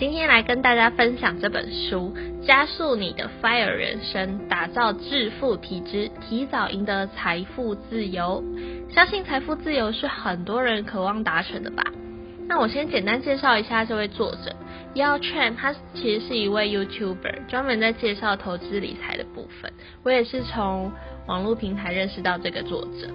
今天来跟大家分享这本书，加速你的 FIRE 人生，打造致富体质，提早赢得财富自由。相信财富自由是很多人渴望达成的吧？那我先简单介绍一下这位作者，Yao Chen，他其实是一位 YouTuber，专门在介绍投资理财的部分。我也是从网络平台认识到这个作者。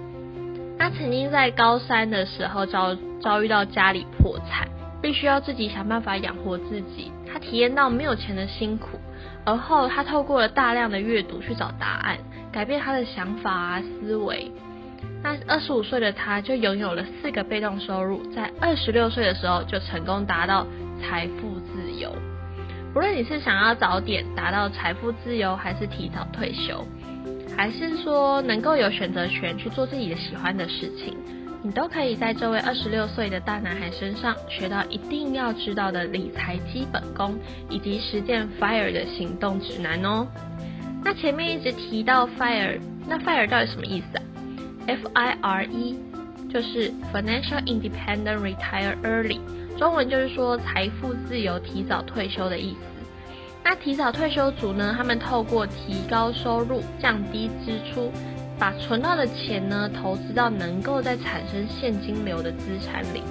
他曾经在高三的时候遭遭遇到家里破产。必须要自己想办法养活自己，他体验到没有钱的辛苦，而后他透过了大量的阅读去找答案，改变他的想法啊思维。那二十五岁的他就拥有了四个被动收入，在二十六岁的时候就成功达到财富自由。无论你是想要早点达到财富自由，还是提早退休，还是说能够有选择权去做自己的喜欢的事情。你都可以在这位二十六岁的大男孩身上学到一定要知道的理财基本功，以及实践 FIRE 的行动指南哦。那前面一直提到 FIRE，那 FIRE 到底什么意思啊？F I R E 就是 Financial Independent Retire Early，中文就是说财富自由、提早退休的意思。那提早退休族呢，他们透过提高收入、降低支出。把存到的钱呢，投资到能够在产生现金流的资产里，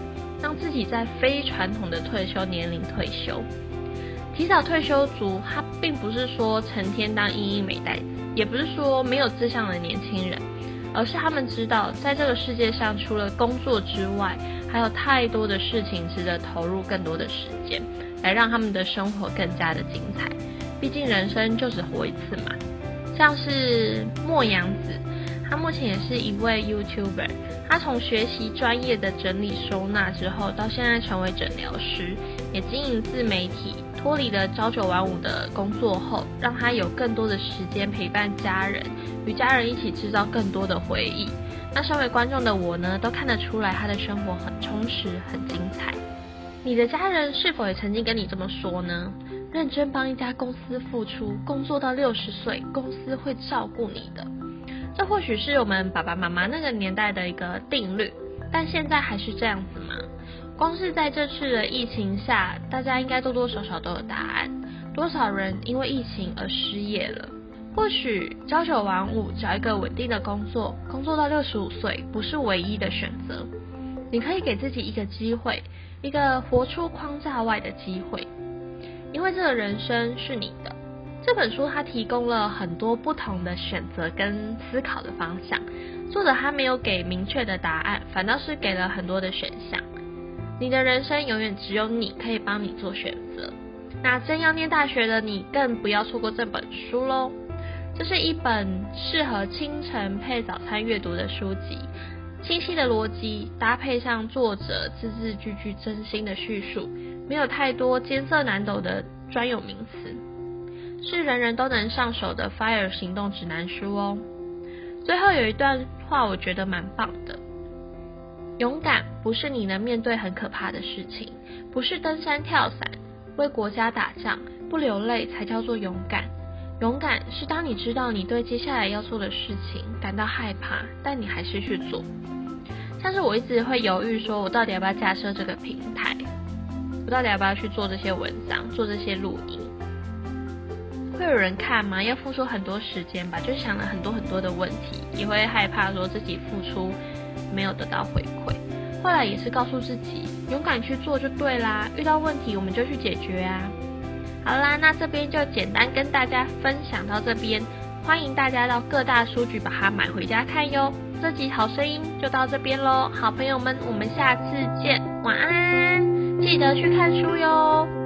让自己在非传统的退休年龄退休。提早退休族，他并不是说成天当英英美代，也不是说没有志向的年轻人，而是他们知道，在这个世界上，除了工作之外，还有太多的事情值得投入更多的时间，来让他们的生活更加的精彩。毕竟人生就只活一次嘛。像是莫阳子。他目前也是一位 YouTuber，他从学习专业的整理收纳之后，到现在成为诊疗师，也经营自媒体，脱离了朝九晚五的工作后，让他有更多的时间陪伴家人，与家人一起制造更多的回忆。那身为观众的我呢，都看得出来他的生活很充实，很精彩。你的家人是否也曾经跟你这么说呢？认真帮一家公司付出，工作到六十岁，公司会照顾你的。这或许是我们爸爸妈妈那个年代的一个定律，但现在还是这样子吗？光是在这次的疫情下，大家应该多多少少都有答案。多少人因为疫情而失业了？或许朝九晚五找一个稳定的工作，工作到六十五岁不是唯一的选择。你可以给自己一个机会，一个活出框架外的机会，因为这个人生是你的。这本书它提供了很多不同的选择跟思考的方向，作者他没有给明确的答案，反倒是给了很多的选项。你的人生永远只有你可以帮你做选择。那正要念大学的你，更不要错过这本书喽！这是一本适合清晨配早餐阅读的书籍，清晰的逻辑搭配上作者字字句句真心的叙述，没有太多艰涩难懂的专有名词。是人人都能上手的 FIRE 行动指南书哦。最后有一段话，我觉得蛮棒的。勇敢不是你能面对很可怕的事情，不是登山跳伞，为国家打仗不流泪才叫做勇敢。勇敢是当你知道你对接下来要做的事情感到害怕，但你还是去做。像是我一直会犹豫，说我到底要不要架设这个平台，我到底要不要去做这些文章，做这些录音。会有人看吗？要付出很多时间吧，就想了很多很多的问题，也会害怕说自己付出没有得到回馈。后来也是告诉自己，勇敢去做就对啦。遇到问题我们就去解决啊。好啦，那这边就简单跟大家分享到这边，欢迎大家到各大书局把它买回家看哟。这集好声音就到这边喽，好朋友们，我们下次见，晚安，记得去看书哟。